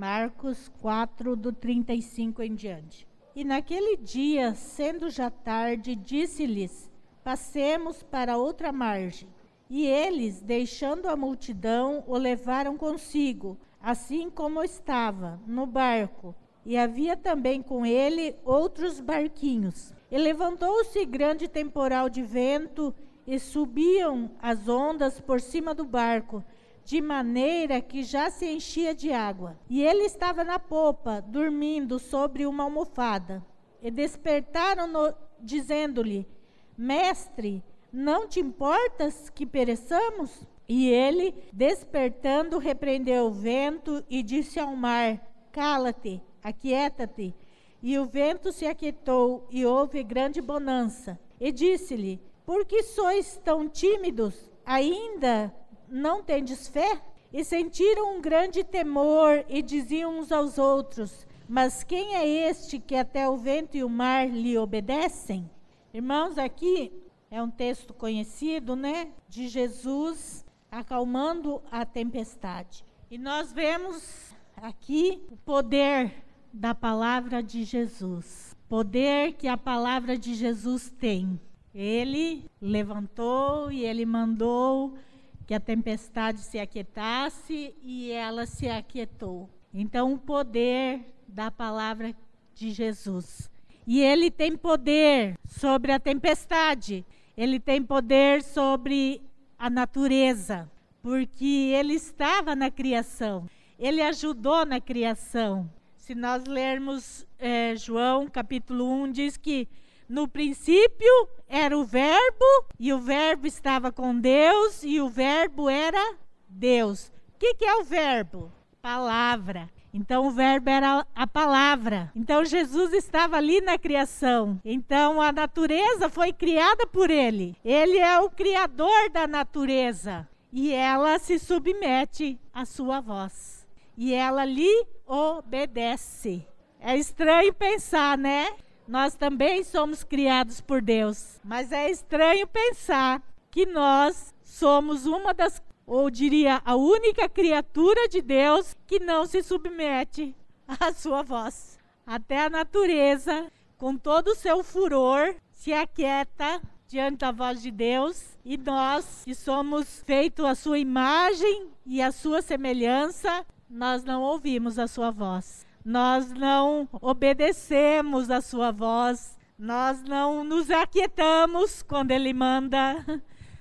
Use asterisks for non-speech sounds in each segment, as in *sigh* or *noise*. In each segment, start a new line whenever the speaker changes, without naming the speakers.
Marcos 4, do 35 em diante. E naquele dia, sendo já tarde, disse-lhes: Passemos para outra margem. E eles, deixando a multidão, o levaram consigo, assim como estava, no barco. E havia também com ele outros barquinhos. E levantou-se grande temporal de vento, e subiam as ondas por cima do barco, de maneira que já se enchia de água. E ele estava na popa, dormindo sobre uma almofada. E despertaram-no, dizendo-lhe: Mestre, não te importas que pereçamos? E ele, despertando, repreendeu o vento e disse ao mar: Cala-te, aquieta-te. E o vento se aquietou e houve grande bonança. E disse-lhe: Por que sois tão tímidos? Ainda não tendes fé? E sentiram um grande temor e diziam uns aos outros: Mas quem é este que até o vento e o mar lhe obedecem? Irmãos, aqui é um texto conhecido, né? De Jesus acalmando a tempestade. E nós vemos aqui o poder da palavra de Jesus. Poder que a palavra de Jesus tem. Ele levantou e ele mandou que a tempestade se aquietasse e ela se aquietou. Então, o poder da palavra de Jesus. E ele tem poder sobre a tempestade, ele tem poder sobre a natureza, porque ele estava na criação, ele ajudou na criação. Se nós lermos é, João capítulo 1, diz que no princípio era o Verbo, e o Verbo estava com Deus, e o Verbo era Deus. O que, que é o Verbo? Palavra. Então o verbo era a palavra. Então Jesus estava ali na criação. Então a natureza foi criada por ele. Ele é o criador da natureza. E ela se submete à sua voz. E ela lhe obedece. É estranho pensar, né? Nós também somos criados por Deus, mas é estranho pensar que nós somos uma das, ou diria, a única criatura de Deus que não se submete *laughs* à sua voz. Até a natureza, com todo o seu furor, se aquieta diante da voz de Deus. E nós, que somos feitos à sua imagem e à sua semelhança, nós não ouvimos a sua voz nós não obedecemos a sua voz, nós não nos aquietamos quando ele manda,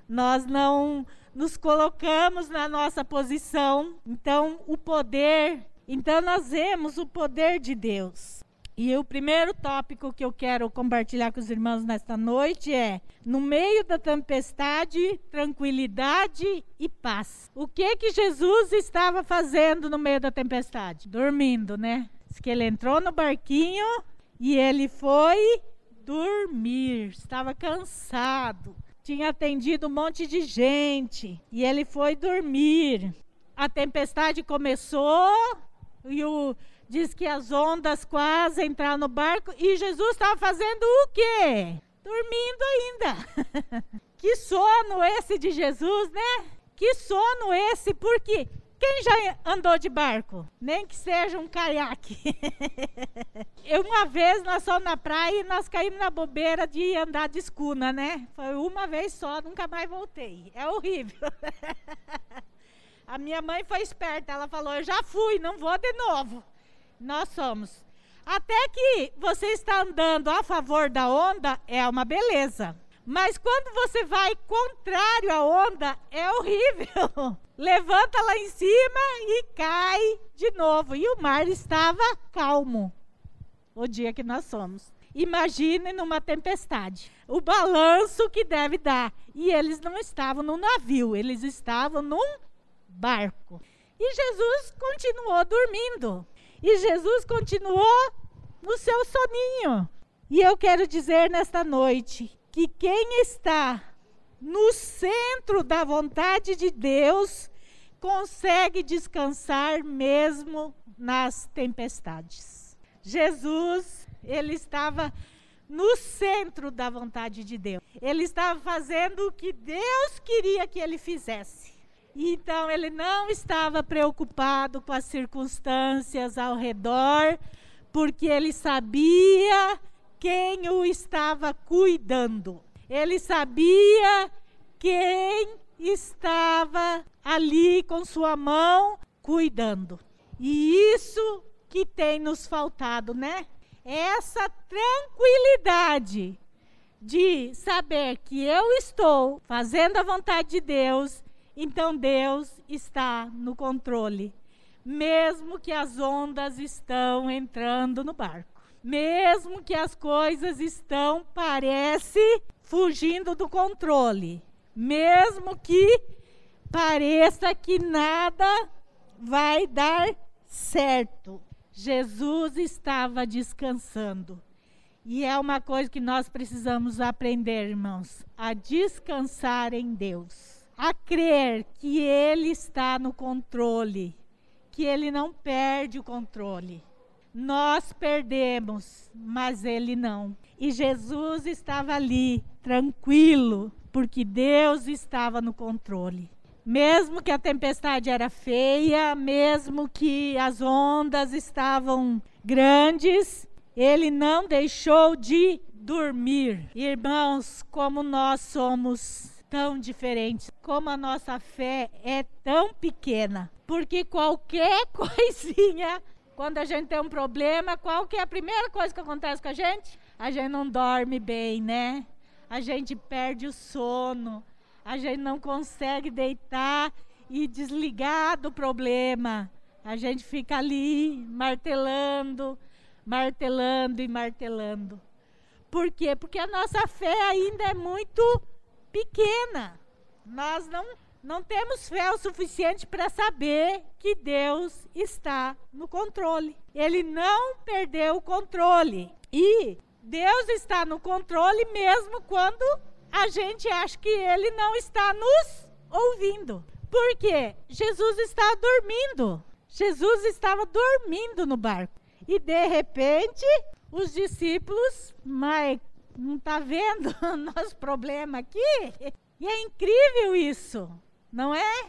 nós não nos colocamos na nossa posição. Então, o poder, então nós vemos o poder de Deus. E o primeiro tópico que eu quero compartilhar com os irmãos nesta noite é: no meio da tempestade, tranquilidade e paz. O que que Jesus estava fazendo no meio da tempestade? Dormindo, né? Diz que ele entrou no barquinho e ele foi dormir. Estava cansado. Tinha atendido um monte de gente e ele foi dormir. A tempestade começou e o diz que as ondas quase entraram no barco e Jesus estava fazendo o quê? Dormindo ainda. *laughs* que sono esse de Jesus, né? Que sono esse, porque quem já andou de barco? Nem que seja um caiaque. *laughs* Eu, uma vez nós fomos na praia e nós caímos na bobeira de andar de escuna, né? Foi uma vez só, nunca mais voltei. É horrível. *laughs* A minha mãe foi esperta, ela falou: Eu já fui, não vou de novo nós somos. Até que você está andando a favor da onda, é uma beleza. Mas quando você vai contrário à onda, é horrível. *laughs* Levanta lá em cima e cai de novo. E o mar estava calmo. O dia que nós somos. Imagine numa tempestade. O balanço que deve dar. E eles não estavam num navio, eles estavam num barco. E Jesus continuou dormindo. E Jesus continuou no seu soninho. E eu quero dizer nesta noite que quem está no centro da vontade de Deus consegue descansar mesmo nas tempestades. Jesus, ele estava no centro da vontade de Deus. Ele estava fazendo o que Deus queria que ele fizesse. Então ele não estava preocupado com as circunstâncias ao redor, porque ele sabia quem o estava cuidando. Ele sabia quem estava ali com sua mão cuidando. E isso que tem nos faltado, né? Essa tranquilidade de saber que eu estou fazendo a vontade de Deus, então Deus está no controle, mesmo que as ondas estão entrando no barco, mesmo que as coisas estão parece fugindo do controle, mesmo que pareça que nada vai dar certo. Jesus estava descansando. E é uma coisa que nós precisamos aprender, irmãos, a descansar em Deus, a crer que Ele está no controle, que Ele não perde o controle. Nós perdemos, mas Ele não. E Jesus estava ali, tranquilo, porque Deus estava no controle. Mesmo que a tempestade era feia, mesmo que as ondas estavam grandes, ele não deixou de dormir. Irmãos, como nós somos tão diferentes, como a nossa fé é tão pequena, porque qualquer *laughs* coisinha, quando a gente tem um problema, qual que é a primeira coisa que acontece com a gente? A gente não dorme bem, né? A gente perde o sono, a gente não consegue deitar e desligar do problema. A gente fica ali martelando, martelando e martelando. Por quê? Porque a nossa fé ainda é muito pequena. Nós não, não temos fé o suficiente para saber que Deus está no controle. Ele não perdeu o controle. E Deus está no controle mesmo quando a gente acha que Ele não está nos ouvindo. Por quê? Jesus está dormindo. Jesus estava dormindo no barco. E de repente, os discípulos, mas não está vendo *laughs* o nosso problema aqui? E é incrível isso, não é?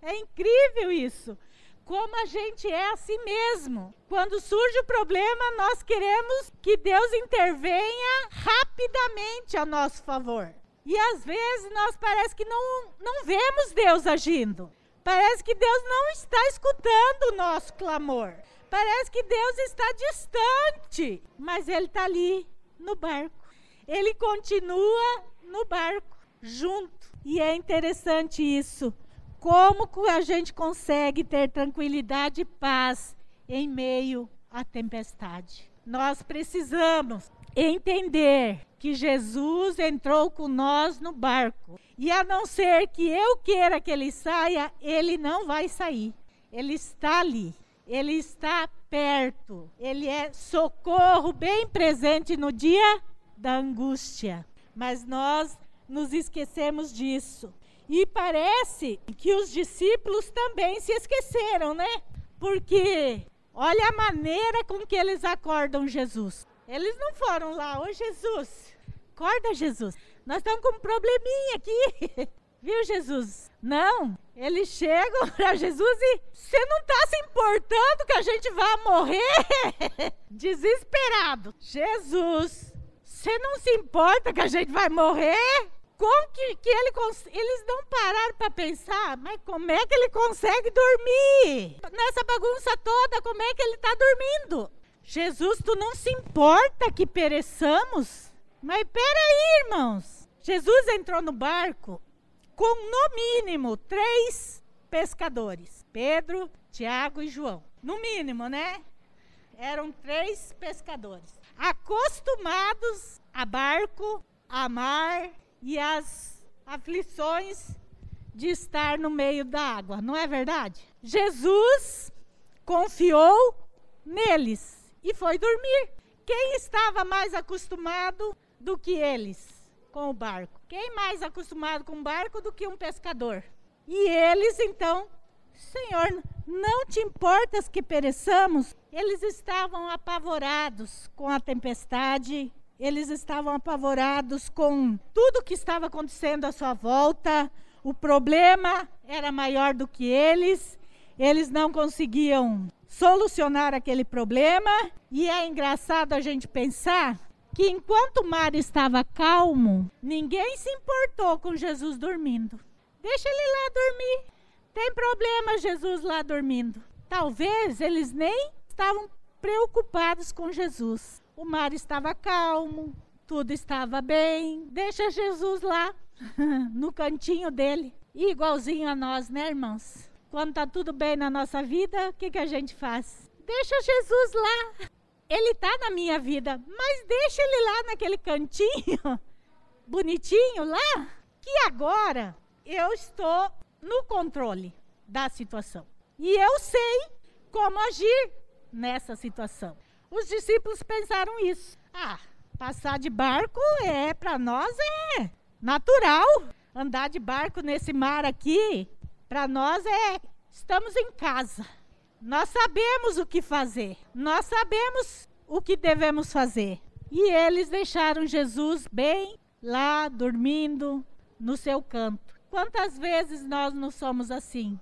É incrível isso. Como a gente é assim mesmo. Quando surge o problema, nós queremos que Deus intervenha rapidamente a nosso favor. E às vezes nós parece que não, não vemos Deus agindo. Parece que Deus não está escutando o nosso clamor. Parece que Deus está distante, mas Ele está ali no barco. Ele continua no barco, junto. E é interessante isso. Como a gente consegue ter tranquilidade e paz em meio à tempestade? Nós precisamos entender que Jesus entrou com nós no barco. E a não ser que eu queira que ele saia, ele não vai sair. Ele está ali. Ele está perto. Ele é socorro bem presente no dia da angústia. Mas nós nos esquecemos disso. E parece que os discípulos também se esqueceram, né? Porque olha a maneira com que eles acordam Jesus. Eles não foram lá, ô Jesus, acorda Jesus. Nós estamos com um probleminha aqui. *laughs* Viu, Jesus? Não, eles chegam para Jesus e você não está se importando que a gente vai morrer? *laughs* Desesperado. Jesus, você não se importa que a gente vai morrer? Como que, que ele eles não pararam para pensar, mas como é que ele consegue dormir? Nessa bagunça toda, como é que ele está dormindo? Jesus, tu não se importa que pereçamos? Mas peraí, irmãos. Jesus entrou no barco com no mínimo três pescadores: Pedro, Tiago e João. No mínimo, né? Eram três pescadores, acostumados a barco, a mar e as aflições de estar no meio da água, não é verdade? Jesus confiou neles e foi dormir. Quem estava mais acostumado do que eles com o barco? Quem mais acostumado com barco do que um pescador? E eles então, Senhor, não te importas que pereçamos? Eles estavam apavorados com a tempestade, eles estavam apavorados com tudo que estava acontecendo à sua volta, o problema era maior do que eles, eles não conseguiam solucionar aquele problema. E é engraçado a gente pensar que enquanto o mar estava calmo, ninguém se importou com Jesus dormindo. Deixa ele lá dormir. Tem problema Jesus lá dormindo. Talvez eles nem estavam preocupados com Jesus. O mar estava calmo, tudo estava bem. Deixa Jesus lá *laughs* no cantinho dele. Igualzinho a nós, né, irmãos? Quando está tudo bem na nossa vida, o que, que a gente faz? Deixa Jesus lá. Ele está na minha vida, mas deixa ele lá naquele cantinho, *laughs* bonitinho lá, que agora eu estou no controle da situação. E eu sei como agir nessa situação. Os discípulos pensaram isso. Ah, passar de barco é para nós é natural. Andar de barco nesse mar aqui, para nós é estamos em casa. Nós sabemos o que fazer. Nós sabemos o que devemos fazer. E eles deixaram Jesus bem lá dormindo no seu canto. Quantas vezes nós não somos assim?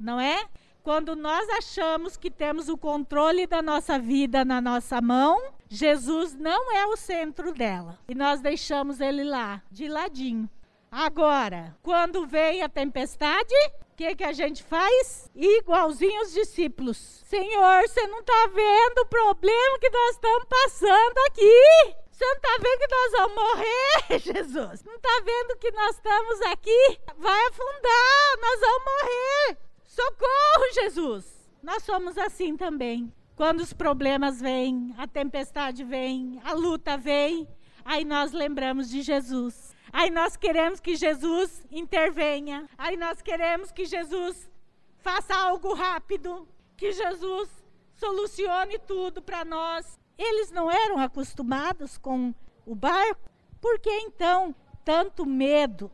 Não é? Quando nós achamos que temos o controle da nossa vida na nossa mão, Jesus não é o centro dela. E nós deixamos ele lá, de ladinho. Agora, quando vem a tempestade, o que, que a gente faz? Igualzinho os discípulos. Senhor, você não está vendo o problema que nós estamos passando aqui? Você não está vendo que nós vamos morrer, *laughs* Jesus? Não está vendo que nós estamos aqui? Vai afundar, nós vamos morrer. Socorro, Jesus! Nós somos assim também. Quando os problemas vêm, a tempestade vem, a luta vem, aí nós lembramos de Jesus. Aí nós queremos que Jesus intervenha. Aí nós queremos que Jesus faça algo rápido. Que Jesus solucione tudo para nós. Eles não eram acostumados com o barco. Por que então tanto medo?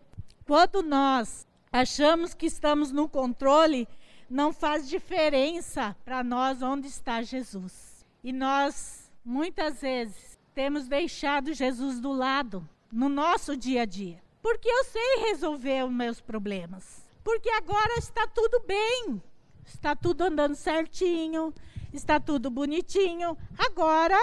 Quando nós achamos que estamos no controle, não faz diferença para nós onde está Jesus. E nós, muitas vezes, temos deixado Jesus do lado no nosso dia a dia. Porque eu sei resolver os meus problemas. Porque agora está tudo bem. Está tudo andando certinho, está tudo bonitinho. Agora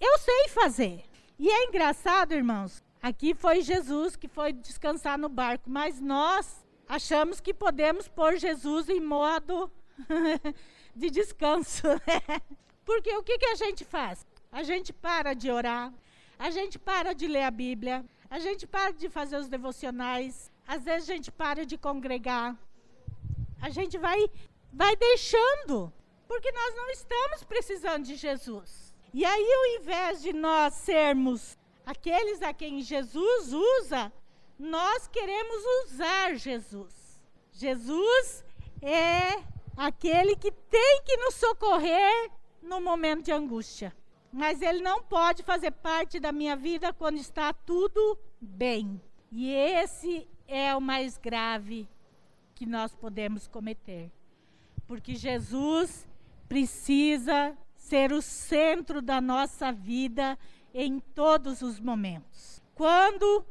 eu sei fazer. E é engraçado, irmãos. Aqui foi Jesus que foi descansar no barco, mas nós achamos que podemos pôr Jesus em modo *laughs* de descanso. Né? Porque o que, que a gente faz? A gente para de orar, a gente para de ler a Bíblia, a gente para de fazer os devocionais, às vezes a gente para de congregar. A gente vai vai deixando, porque nós não estamos precisando de Jesus. E aí, ao invés de nós sermos aqueles a quem Jesus usa, nós queremos usar Jesus. Jesus é aquele que tem que nos socorrer no momento de angústia mas ele não pode fazer parte da minha vida quando está tudo bem. E esse é o mais grave que nós podemos cometer. Porque Jesus precisa ser o centro da nossa vida em todos os momentos. Quando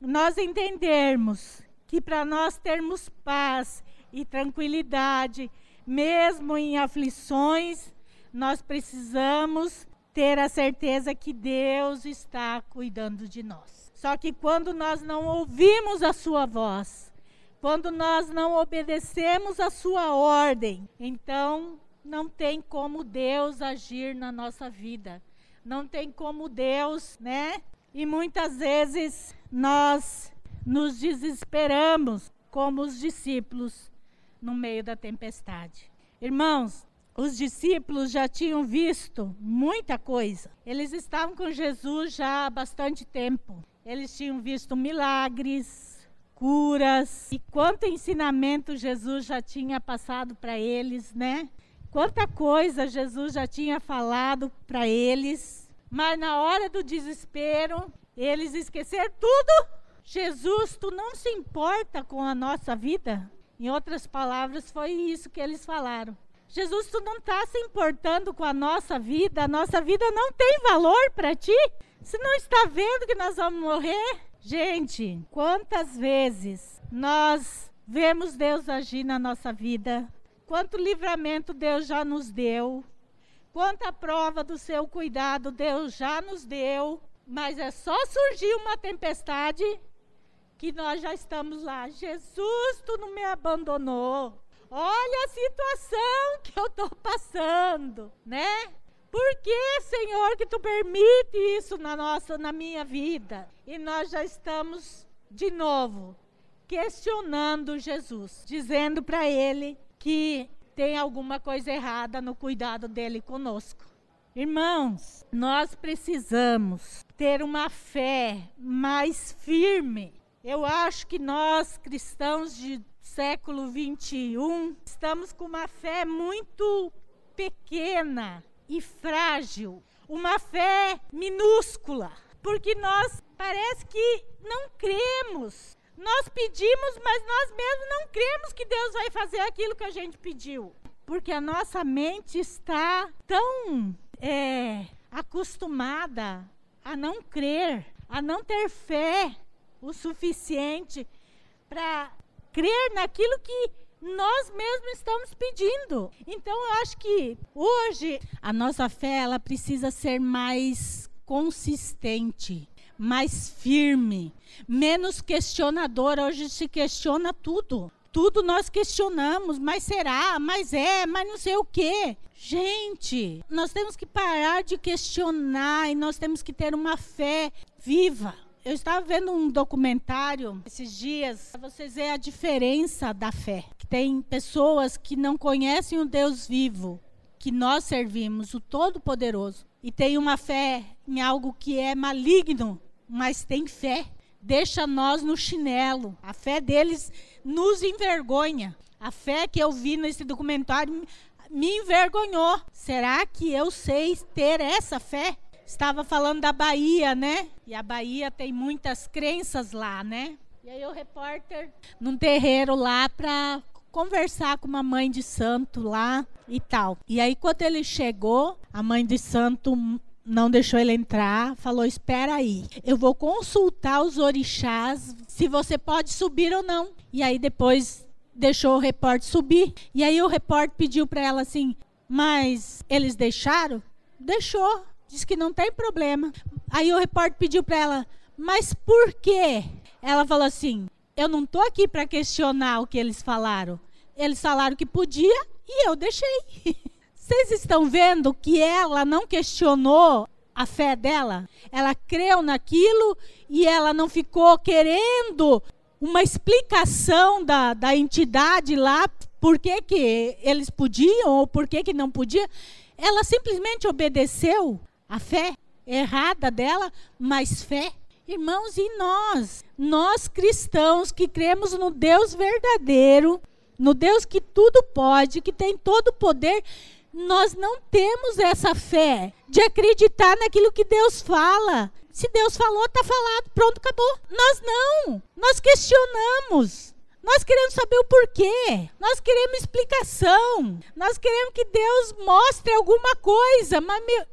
nós entendermos que para nós termos paz e tranquilidade, mesmo em aflições, nós precisamos ter a certeza que Deus está cuidando de nós. Só que quando nós não ouvimos a sua voz, quando nós não obedecemos a sua ordem, então não tem como Deus agir na nossa vida. Não tem como Deus, né? E muitas vezes nós nos desesperamos como os discípulos no meio da tempestade. Irmãos, os discípulos já tinham visto muita coisa. Eles estavam com Jesus já há bastante tempo. Eles tinham visto milagres, curas e quanto ensinamento Jesus já tinha passado para eles, né? Quanta coisa Jesus já tinha falado para eles. Mas na hora do desespero, eles esqueceram tudo. Jesus, tu não se importa com a nossa vida? Em outras palavras, foi isso que eles falaram. Jesus, tu não está se importando com a nossa vida, a nossa vida não tem valor para ti? Você não está vendo que nós vamos morrer? Gente, quantas vezes nós vemos Deus agir na nossa vida, quanto livramento Deus já nos deu, quanta prova do seu cuidado Deus já nos deu, mas é só surgir uma tempestade que nós já estamos lá. Jesus, tu não me abandonou. Olha a situação que eu estou passando, né? Por que, Senhor, que tu permite isso na nossa, na minha vida? E nós já estamos de novo questionando Jesus, dizendo para ele que tem alguma coisa errada no cuidado dele conosco. Irmãos, nós precisamos ter uma fé mais firme. Eu acho que nós cristãos de século 21 estamos com uma fé muito pequena e frágil, uma fé minúscula, porque nós parece que não cremos. Nós pedimos, mas nós mesmos não cremos que Deus vai fazer aquilo que a gente pediu. Porque a nossa mente está tão é, acostumada a não crer, a não ter fé o suficiente para crer naquilo que nós mesmos estamos pedindo. Então eu acho que hoje a nossa fé ela precisa ser mais consistente, mais firme, menos questionadora. Hoje se questiona tudo. Tudo nós questionamos, mas será, mas é, mas não sei o quê. Gente, nós temos que parar de questionar e nós temos que ter uma fé viva. Eu estava vendo um documentário esses dias, para vocês verem a diferença da fé. Que tem pessoas que não conhecem o Deus vivo, que nós servimos, o Todo-Poderoso, e tem uma fé em algo que é maligno, mas tem fé. Deixa nós no chinelo. A fé deles nos envergonha. A fé que eu vi nesse documentário me envergonhou. Será que eu sei ter essa fé? estava falando da Bahia, né? E a Bahia tem muitas crenças lá, né? E aí o repórter num terreiro lá para conversar com uma mãe de santo lá e tal. E aí quando ele chegou, a mãe de santo não deixou ele entrar, falou: "Espera aí, eu vou consultar os orixás se você pode subir ou não". E aí depois deixou o repórter subir. E aí o repórter pediu para ela assim: "Mas eles deixaram?" Deixou. Diz que não tem problema. Aí o repórter pediu para ela, mas por quê? Ela falou assim: eu não estou aqui para questionar o que eles falaram. Eles falaram que podia e eu deixei. *laughs* Vocês estão vendo que ela não questionou a fé dela? Ela creu naquilo e ela não ficou querendo uma explicação da, da entidade lá, por que, que eles podiam ou por que, que não podia. Ela simplesmente obedeceu a fé errada dela, mas fé. Irmãos, e nós? Nós cristãos que cremos no Deus verdadeiro, no Deus que tudo pode, que tem todo o poder, nós não temos essa fé de acreditar naquilo que Deus fala. Se Deus falou, está falado, pronto, acabou. Nós não. Nós questionamos. Nós queremos saber o porquê. Nós queremos explicação. Nós queremos que Deus mostre alguma coisa. Mas, meu,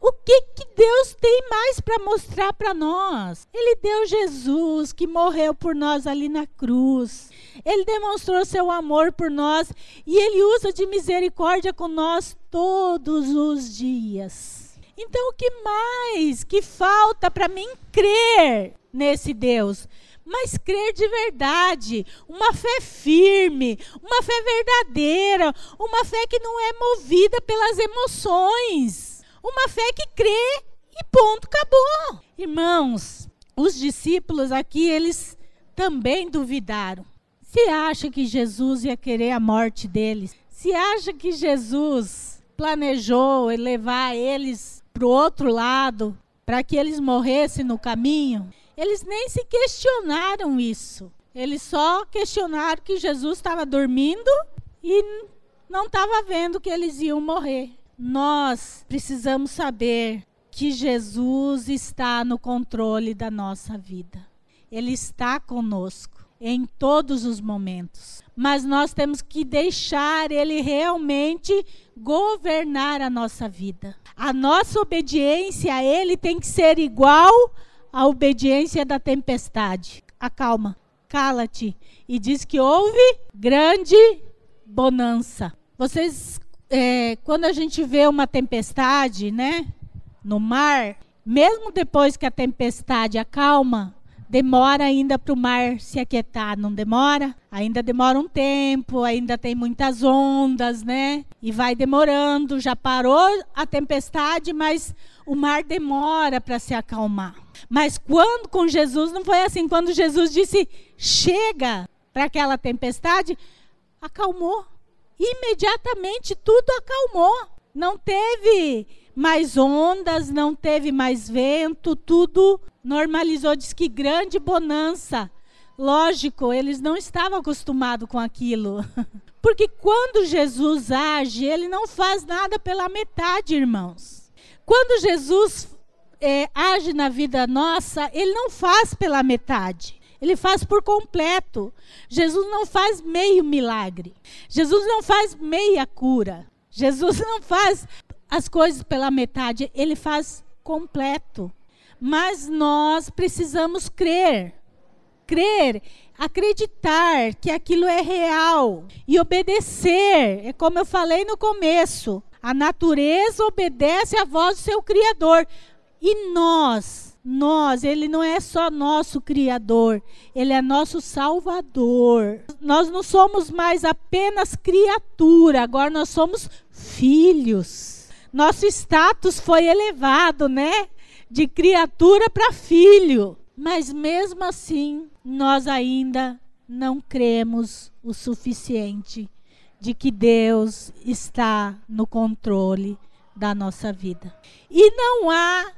o que, que Deus tem mais para mostrar para nós? Ele deu Jesus que morreu por nós ali na cruz. Ele demonstrou seu amor por nós e ele usa de misericórdia com nós todos os dias. Então, o que mais que falta para mim crer nesse Deus? mas crer de verdade, uma fé firme, uma fé verdadeira, uma fé que não é movida pelas emoções. Uma fé que crê e ponto, acabou. Irmãos, os discípulos aqui, eles também duvidaram. Se acha que Jesus ia querer a morte deles? Se acha que Jesus planejou levar eles para o outro lado, para que eles morressem no caminho? Eles nem se questionaram isso. Eles só questionaram que Jesus estava dormindo e não estava vendo que eles iam morrer. Nós precisamos saber que Jesus está no controle da nossa vida. Ele está conosco em todos os momentos. Mas nós temos que deixar Ele realmente governar a nossa vida. A nossa obediência a Ele tem que ser igual à obediência da tempestade. Acalma. cala-te. E diz que houve grande bonança. Vocês, é, quando a gente vê uma tempestade, né, no mar, mesmo depois que a tempestade acalma, demora ainda para o mar se aquietar, não demora? Ainda demora um tempo, ainda tem muitas ondas, né? E vai demorando. Já parou a tempestade, mas o mar demora para se acalmar. Mas quando com Jesus não foi assim. Quando Jesus disse chega para aquela tempestade, acalmou. Imediatamente tudo acalmou. Não teve mais ondas, não teve mais vento, tudo normalizou. Diz que grande bonança. Lógico, eles não estavam acostumados com aquilo. *laughs* Porque quando Jesus age, ele não faz nada pela metade, irmãos. Quando Jesus é, age na vida nossa, ele não faz pela metade. Ele faz por completo. Jesus não faz meio milagre. Jesus não faz meia cura. Jesus não faz as coisas pela metade, ele faz completo. Mas nós precisamos crer. Crer, acreditar que aquilo é real e obedecer. É como eu falei no começo: a natureza obedece à voz do seu Criador. E nós, nós, ele não é só nosso Criador, ele é nosso Salvador. Nós não somos mais apenas criatura, agora nós somos filhos nosso status foi elevado, né? De criatura para filho. Mas mesmo assim, nós ainda não cremos o suficiente de que Deus está no controle da nossa vida. E não há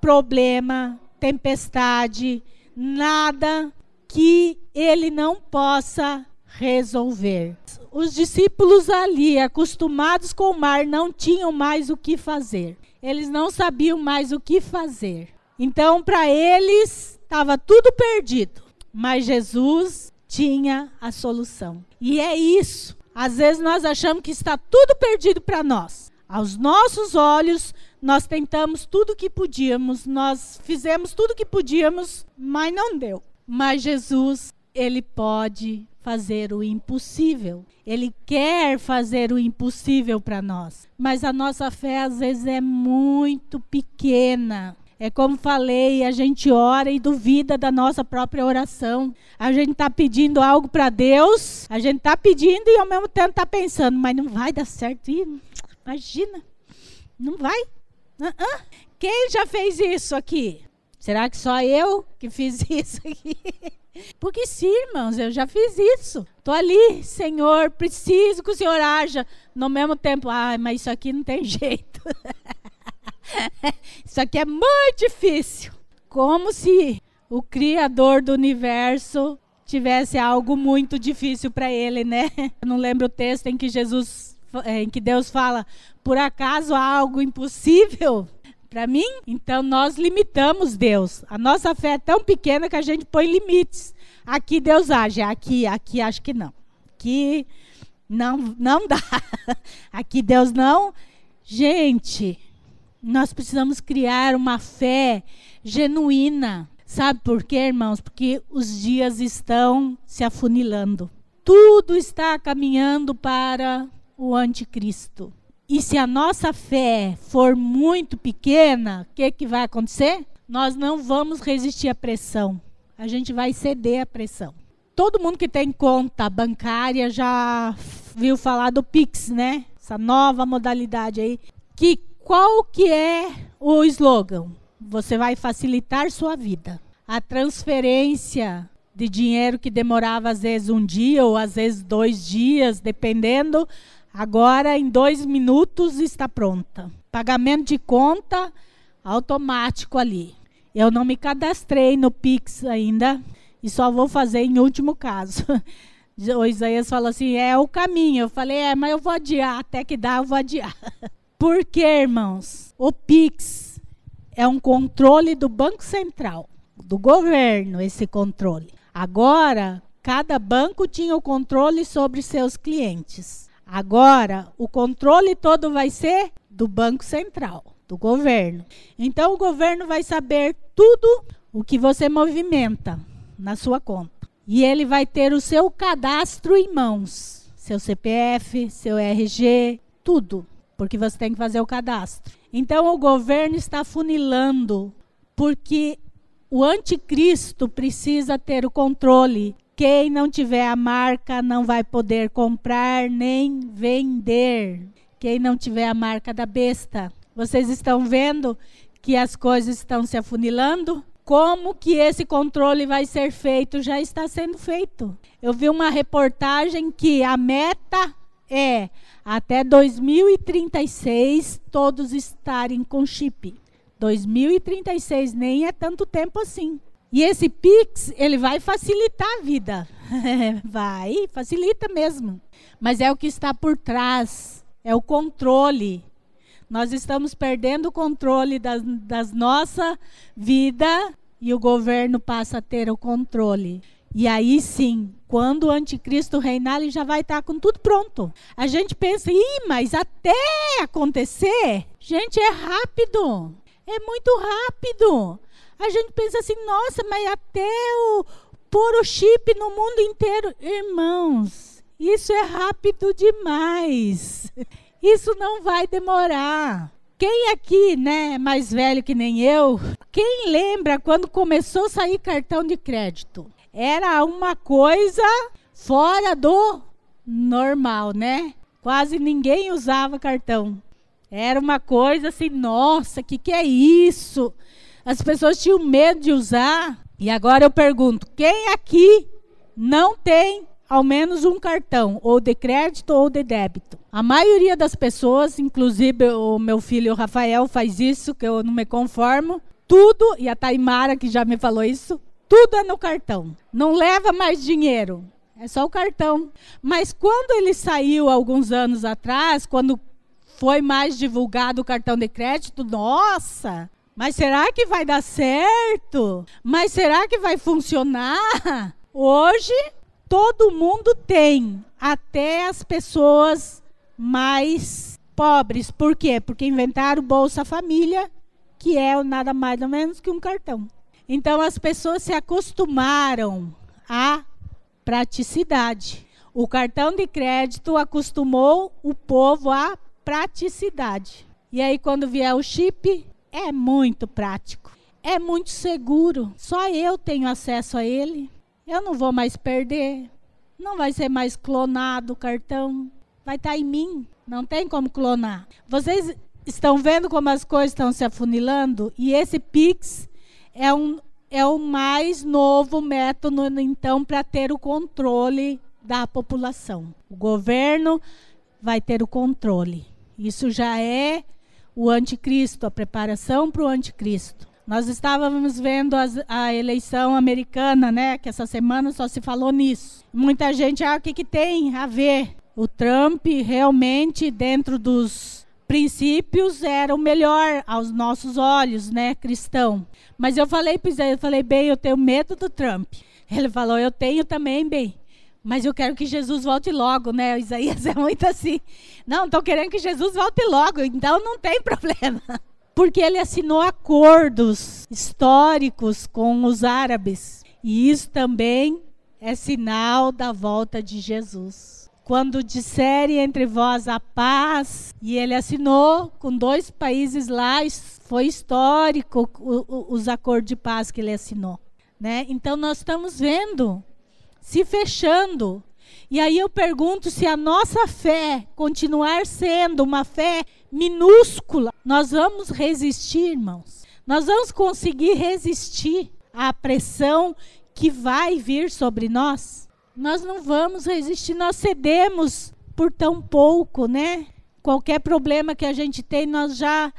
problema, tempestade, nada que ele não possa resolver. Os discípulos ali, acostumados com o mar, não tinham mais o que fazer. Eles não sabiam mais o que fazer. Então, para eles, estava tudo perdido. Mas Jesus tinha a solução. E é isso. Às vezes nós achamos que está tudo perdido para nós. Aos nossos olhos, nós tentamos tudo que podíamos, nós fizemos tudo que podíamos, mas não deu. Mas Jesus, ele pode fazer o impossível. Ele quer fazer o impossível para nós. Mas a nossa fé às vezes é muito pequena. É como falei, a gente ora e duvida da nossa própria oração. A gente está pedindo algo para Deus, a gente está pedindo e ao mesmo tempo está pensando, mas não vai dar certo. Imagina, não vai. Uh -uh. Quem já fez isso aqui? Será que só eu que fiz *laughs* isso aqui? Porque sim, irmãos, eu já fiz isso. Estou ali, Senhor, preciso que o Senhor haja. No mesmo tempo, ah, mas isso aqui não tem *laughs* jeito. isso aqui é muito difícil. Como se o Criador do universo tivesse algo muito difícil para ele, né? Eu não lembro o texto em que Jesus, em que Deus fala, por acaso há algo impossível para mim? Então nós limitamos Deus. A nossa fé é tão pequena que a gente põe limites. Aqui Deus age, aqui, aqui acho que não. Aqui não, não dá. *laughs* Aqui Deus não. Gente, nós precisamos criar uma fé genuína. Sabe por quê, irmãos? Porque os dias estão se afunilando. Tudo está caminhando para o anticristo. E se a nossa fé for muito pequena, o que, que vai acontecer? Nós não vamos resistir à pressão. A gente vai ceder à pressão. Todo mundo que tem conta bancária já viu falar do Pix, né? Essa nova modalidade aí. Que qual que é o slogan? Você vai facilitar sua vida. A transferência de dinheiro que demorava às vezes um dia ou às vezes dois dias, dependendo, Agora, em dois minutos, está pronta. Pagamento de conta automático ali. Eu não me cadastrei no Pix ainda e só vou fazer em último caso. *laughs* O Isaías falou assim: é o caminho. Eu falei: é, mas eu vou adiar. Até que dá, eu vou adiar. *laughs* Por quê, irmãos? O Pix é um controle do Banco Central, do governo, esse controle. Agora, cada banco tinha o controle sobre seus clientes. Agora, o controle todo vai ser do Banco Central, do governo. Então, o governo vai saber tudo o que você movimenta na sua conta. E ele vai ter o seu cadastro em mãos, seu CPF, seu RG, tudo, porque você tem que fazer o cadastro. Então o governo está funilando, porque o anticristo precisa ter o controle. Quem não tiver a marca não vai poder comprar nem vender. Quem não tiver a marca da besta. Vocês estão vendo que as coisas estão se afunilando? Como que esse controle vai ser feito? Já está sendo feito. Eu vi uma reportagem que a meta é até 2036 todos estarem com chip. 2036 nem é tanto tempo assim. E esse Pix, ele vai facilitar a vida. *laughs* vai, facilita mesmo. Mas é o que está por trás, é o controle. Nós estamos perdendo o controle das, das nossa vida e o governo passa a ter o controle. E aí sim, quando o anticristo reinar, ele já vai estar com tudo pronto. A gente pensa, ih, mas até acontecer, gente, é rápido. É muito rápido. A gente pensa assim, nossa, mas até o pôr o chip no mundo inteiro. Irmãos, isso é rápido demais. *laughs* Isso não vai demorar. Quem aqui, né, mais velho que nem eu, quem lembra quando começou a sair cartão de crédito? Era uma coisa fora do normal, né? Quase ninguém usava cartão. Era uma coisa assim, nossa, o que, que é isso? As pessoas tinham medo de usar. E agora eu pergunto: quem aqui não tem ao menos um cartão, ou de crédito ou de débito? A maioria das pessoas, inclusive o meu filho o Rafael, faz isso, que eu não me conformo. Tudo, e a Taimara que já me falou isso, tudo é no cartão. Não leva mais dinheiro. É só o cartão. Mas quando ele saiu alguns anos atrás, quando foi mais divulgado o cartão de crédito, nossa! Mas será que vai dar certo? Mas será que vai funcionar? Hoje, todo mundo tem, até as pessoas mais pobres. Por quê? Porque inventaram o Bolsa Família, que é nada mais ou menos que um cartão. Então, as pessoas se acostumaram à praticidade. O cartão de crédito acostumou o povo a praticidade. E aí, quando vier o chip, é muito prático. É muito seguro. Só eu tenho acesso a ele. Eu não vou mais perder. Não vai ser mais clonado o cartão. Vai estar tá em mim. Não tem como clonar. Vocês estão vendo como as coisas estão se afunilando? E esse Pix é um é o mais novo método, então, para ter o controle da população. O governo vai ter o controle. Isso já é o anticristo, a preparação para o anticristo. Nós estávamos vendo as, a eleição americana, né? Que essa semana só se falou nisso. Muita gente, ah, o que, que tem a ver? O Trump realmente, dentro dos princípios, era o melhor aos nossos olhos, né, cristão. Mas eu falei para Isaías, eu falei, bem, eu tenho medo do Trump. Ele falou, eu tenho também, bem. Mas eu quero que Jesus volte logo, né? Isaías é muito assim. Não, estou querendo que Jesus volte logo, então não tem problema. *laughs* Porque ele assinou acordos históricos com os árabes. E isso também é sinal da volta de Jesus. Quando disserem entre vós a paz, e ele assinou com dois países lá, foi histórico os acordos de paz que ele assinou. Né? Então nós estamos vendo se fechando. E aí eu pergunto se a nossa fé continuar sendo uma fé minúscula, nós vamos resistir, irmãos. Nós vamos conseguir resistir à pressão que vai vir sobre nós. Nós não vamos resistir, nós cedemos por tão pouco, né? Qualquer problema que a gente tem, nós já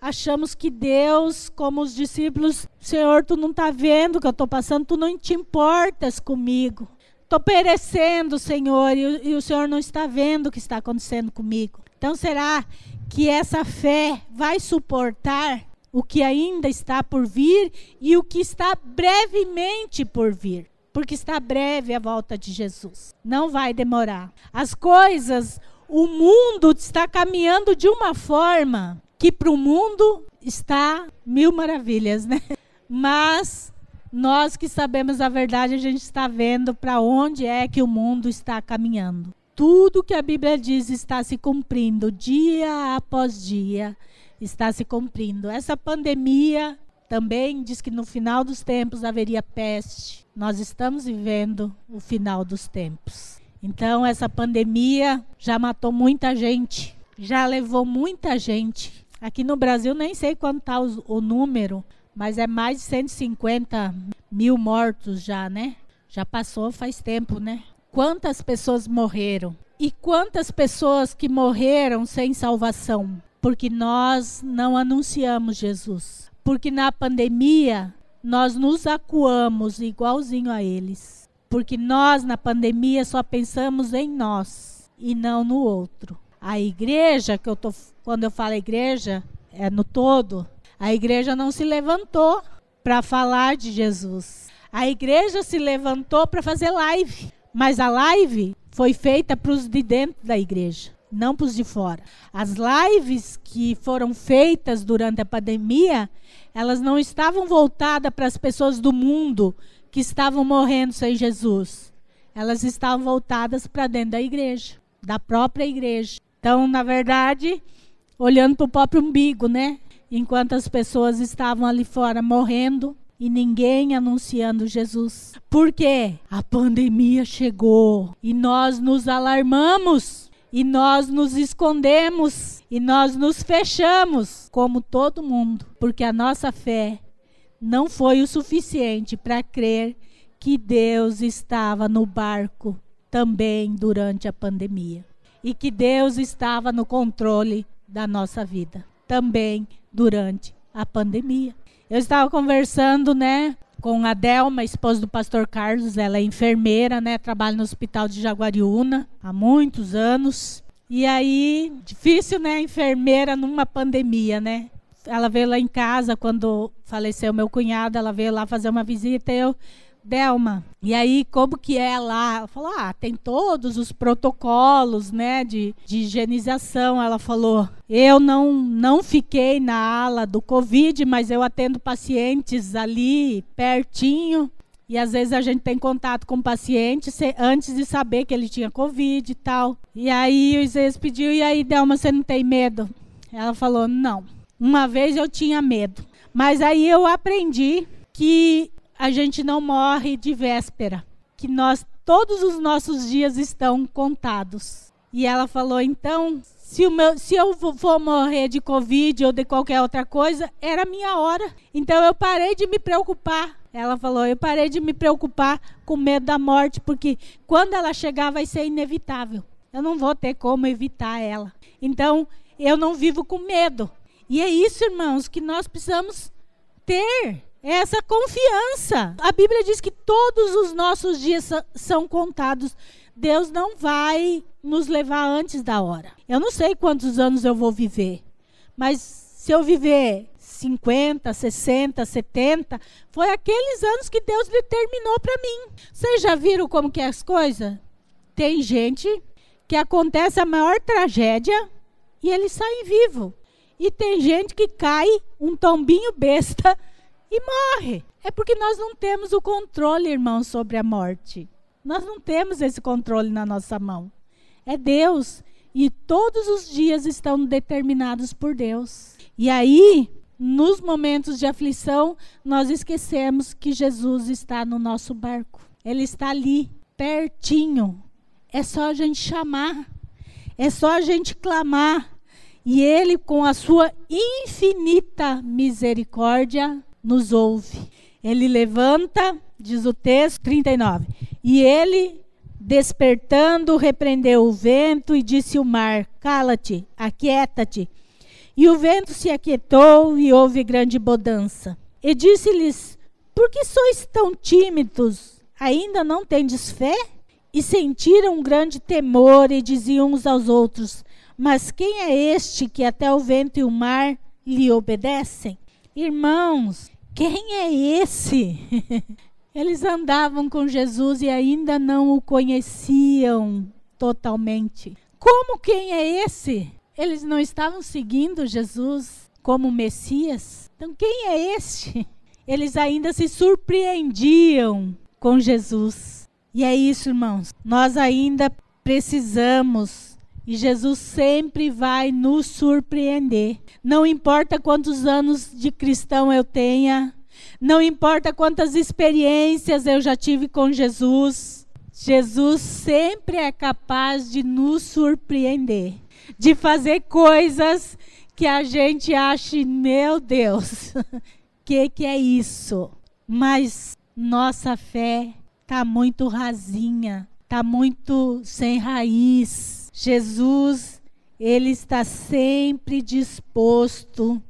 achamos que Deus, como os discípulos, Senhor, tu não está vendo o que eu estou passando, tu não te importas comigo. Estou perecendo, Senhor, e, e o Senhor não está vendo o que está acontecendo comigo. Então, será que essa fé vai suportar o que ainda está por vir e o que está brevemente por vir? Porque está breve a volta de Jesus. Não vai demorar. As coisas, o mundo está caminhando de uma forma que para o mundo está mil maravilhas, né? Mas Nós que sabemos a verdade, a gente está vendo para onde é que o mundo está caminhando. Tudo que a Bíblia diz está se cumprindo dia após dia, está se cumprindo. Essa pandemia também diz que no final dos tempos haveria peste. Nós estamos vivendo o final dos tempos. Então, essa pandemia já matou muita gente, já levou muita gente. Aqui no Brasil, nem sei quanto está o, o número, mas é mais de 150 mil mortos já, né? Já passou faz tempo, né? Quantas pessoas morreram? E quantas pessoas que morreram sem salvação? Porque nós não anunciamos Jesus. Porque na pandemia nós nos acuamos igualzinho a eles. Porque nós na pandemia só pensamos em nós e não no outro. A igreja, que eu tô, quando eu falo igreja, é no todo, a igreja não se levantou para falar de Jesus. A igreja se levantou para fazer live, mas a live foi feita para os de dentro da igreja, não para os de fora. As lives que foram feitas durante a pandemia, elas não estavam voltadas para as pessoas do mundo que estavam morrendo sem Jesus. Elas estavam voltadas para dentro da igreja, da própria igreja. Então, na verdade, olhando para o próprio umbigo, né? enquanto as pessoas estavam ali fora morrendo e ninguém anunciando Jesus. Porque a pandemia chegou e nós nos alarmamos e nós nos escondemos e nós nos fechamos, como todo mundo, porque a nossa fé não foi o suficiente para crer que Deus estava no barco também durante a pandemia e que Deus estava no controle da nossa vida também durante a pandemia. Eu estava conversando, né, com a Delma, esposa do pastor Carlos, ela é enfermeira, né, trabalha no hospital de Jaguariúna há muitos anos. E aí, difícil, né, enfermeira numa pandemia, né? Ela veio lá em casa quando faleceu meu cunhado, ela veio lá fazer uma visita eu Delma, e aí como que é lá? Ela falou, ah, tem todos os protocolos, né, de, de higienização. Ela falou, eu não, não fiquei na ala do Covid, mas eu atendo pacientes ali pertinho. E às vezes a gente tem contato com o paciente antes de saber que ele tinha Covid e tal. E aí o Isaías pediu, e aí, Delma, você não tem medo? Ela falou, não. Uma vez eu tinha medo. Mas aí eu aprendi que a gente não morre de véspera, que nós todos os nossos dias estão contados. E ela falou: então, se, meu, se, eu for morrer de Covid ou de qualquer outra coisa, era minha hora. Então eu parei de me preocupar. Ela falou: eu parei de me preocupar com medo da morte, porque quando ela chegar vai ser inevitável. Eu não vou ter como evitar ela. Então eu não vivo com medo. E é isso, irmãos, que nós precisamos ter essa confiança. A Bíblia diz que todos os nossos dias são contados. Deus não vai nos levar antes da hora. Eu não sei quantos anos eu vou viver, mas se eu viver 50, 60, 70, foi aqueles anos que Deus determinou para mim. Vocês já viram como que é as coisas? Tem gente que acontece a maior tragédia e eles saem vivo. E tem gente que cai um tombinho besta e morre. É porque nós não temos o controle, irmãos, sobre a morte. Nós não temos esse controle na nossa mão. É Deus. E todos os dias estão determinados por Deus. E aí, nos momentos de aflição, nós esquecemos que Jesus está no nosso barco. Ele está ali, pertinho. É só a gente chamar. É só a gente clamar. E Ele, com a sua infinita misericórdia, nos ouve. Ele levanta, diz o texto 39, e ele, despertando, repreendeu o vento e disse ao mar: Cala-te, aquieta-te. E o vento se aquietou e houve grande bodança. E disse-lhes: Por que sois tão tímidos? Ainda não tendes fé? E sentiram um grande temor e diziam uns aos outros: Mas quem é este que até o vento e o mar lhe obedecem? Irmãos, quem é esse? *laughs* Eles andavam com Jesus e ainda não o conheciam totalmente. Como quem é esse? Eles não estavam seguindo Jesus como Messias? Então, quem é este? *laughs* eles ainda se surpreendiam com Jesus. E é isso, irmãos. Nós ainda precisamos e Jesus sempre vai nos surpreender. Não importa quantos anos de cristão eu tenha, não importa quantas experiências eu já tive com Jesus, Jesus sempre é capaz de nos surpreender, de fazer coisas que a gente ache, meu Deus, *laughs* que que é isso? Mas nossa fé tá muito rasinha, tá muito sem raiz. Jesus, ele está sempre disposto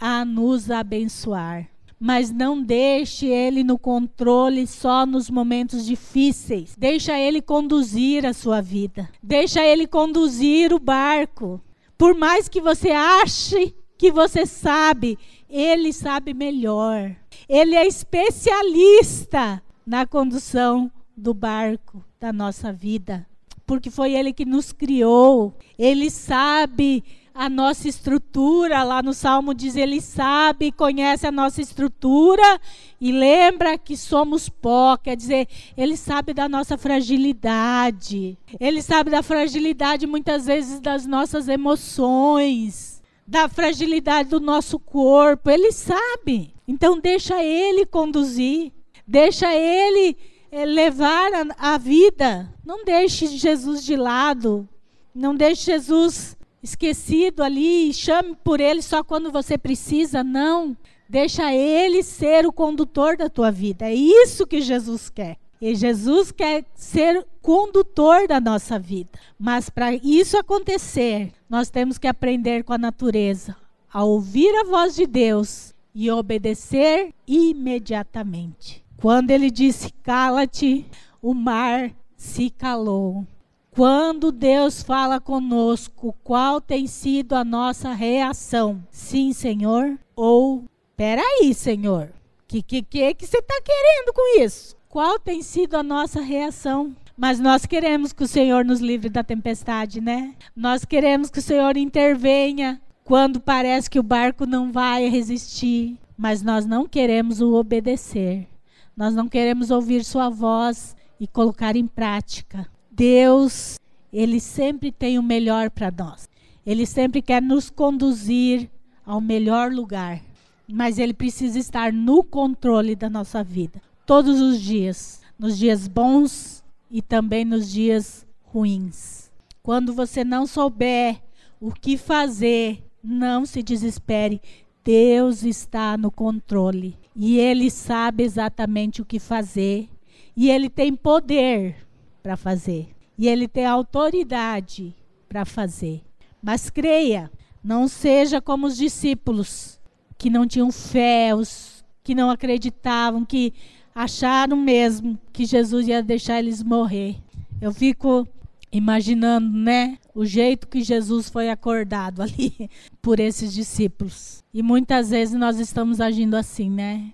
a nos abençoar mas não deixe ele no controle só nos momentos difíceis. Deixa ele conduzir a sua vida. Deixa ele conduzir o barco. Por mais que você ache que você sabe, ele sabe melhor. Ele é especialista na condução do barco da nossa vida, porque foi ele que nos criou. Ele sabe a nossa estrutura. Lá no Salmo diz: Ele sabe, conhece a nossa estrutura e lembra que somos pó. Quer dizer, Ele sabe da nossa fragilidade. Ele sabe da fragilidade, muitas vezes, das nossas emoções, da fragilidade do nosso corpo. Ele sabe. Então, deixa Ele conduzir. Deixa Ele eh, levar a, a vida. Não deixe Jesus de lado. Não deixe Jesus esquecido ali, chame por ele só quando você precisa, não. Deixa ele ser o condutor da tua vida. É isso que Jesus quer. E Jesus quer ser condutor da nossa vida. Mas para isso acontecer, nós temos que aprender com a natureza, a ouvir a voz de Deus e obedecer imediatamente. Quando ele disse: "Cala-te", o mar se calou. Quando Deus fala conosco, qual tem sido a nossa reação? Sim, Senhor? Ou, peraí, Senhor, que, que, que, que você está querendo com isso? Qual tem sido a nossa reação? Mas nós queremos que o Senhor nos livre da tempestade, né? Nós queremos que o Senhor intervenha quando parece que o barco não vai resistir. Mas nós não queremos o obedecer. Nós não queremos ouvir Sua voz e colocar em prática. Deus, ele sempre tem o melhor para nós. Ele sempre quer nos conduzir ao melhor lugar. Mas ele precisa estar no controle da nossa vida, todos os dias, nos dias bons e também nos dias ruins. Quando você não souber o que fazer, não se desespere. Deus está no controle e ele sabe exatamente o que fazer e ele tem poder para fazer. E ele tem autoridade para fazer. Mas creia, não seja como os discípulos que não tinham fé, os que não acreditavam, que acharam mesmo que Jesus ia deixar eles morrer. Eu fico imaginando, né, o jeito que Jesus foi acordado *laughs* ali por esses discípulos. E muitas vezes nós estamos agindo assim, né?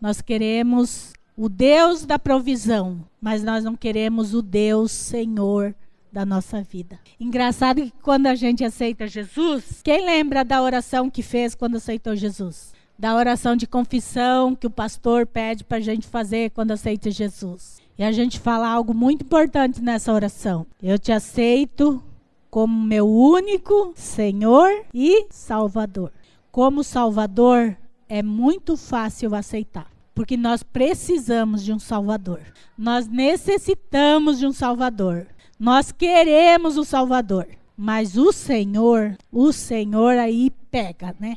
Nós queremos o Deus da provisão, mas nós não queremos o Deus Senhor da nossa vida. Engraçado que quando a gente aceita Jesus, quem lembra da oração que fez quando aceitou Jesus? Da oração de confissão que o pastor pede para a gente fazer quando aceita Jesus. E a gente fala algo muito importante nessa oração. Eu te aceito como meu único Senhor e Salvador. Como Salvador, é muito fácil aceitar porque nós precisamos de um Salvador. Nós necessitamos de um Salvador. Nós queremos o Salvador. Mas o Senhor, o Senhor aí pega, né?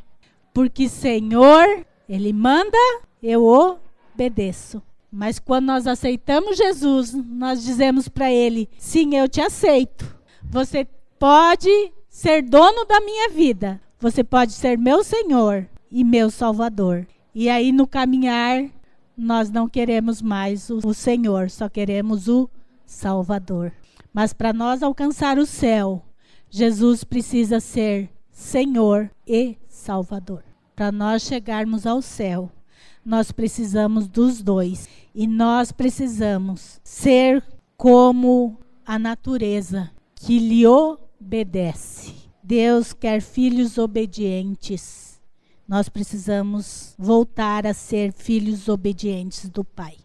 Porque Senhor, Ele manda, eu obedeço. Mas quando nós aceitamos Jesus, nós dizemos para Ele: sim, eu te aceito. Você pode ser dono da minha vida. Você pode ser meu Senhor e meu Salvador. E aí no caminhar, nós não queremos mais o, Senhor, só queremos o Salvador. Mas para nós alcançar o céu, Jesus precisa ser Senhor e Salvador. Para nós chegarmos ao céu, nós precisamos dos dois. E nós precisamos ser como a natureza que lhe obedece. Deus quer filhos obedientes nós precisamos voltar a ser filhos obedientes do Pai.